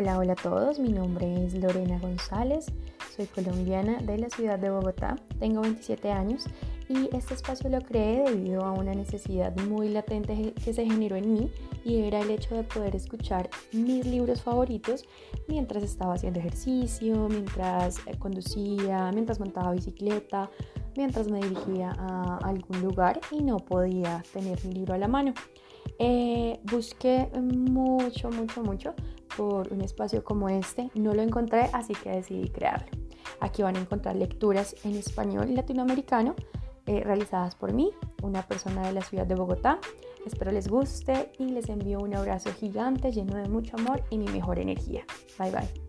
Hola, hola a todos, mi nombre es Lorena González, soy colombiana de la ciudad de Bogotá, tengo 27 años y este espacio lo creé debido a una necesidad muy latente que se generó en mí y era el hecho de poder escuchar mis libros favoritos mientras estaba haciendo ejercicio, mientras eh, conducía, mientras montaba bicicleta, mientras me dirigía a algún lugar y no podía tener mi libro a la mano. Eh, busqué mucho, mucho, mucho por un espacio como este. No lo encontré, así que decidí crearlo. Aquí van a encontrar lecturas en español latinoamericano eh, realizadas por mí, una persona de la ciudad de Bogotá. Espero les guste y les envío un abrazo gigante lleno de mucho amor y mi mejor energía. Bye bye.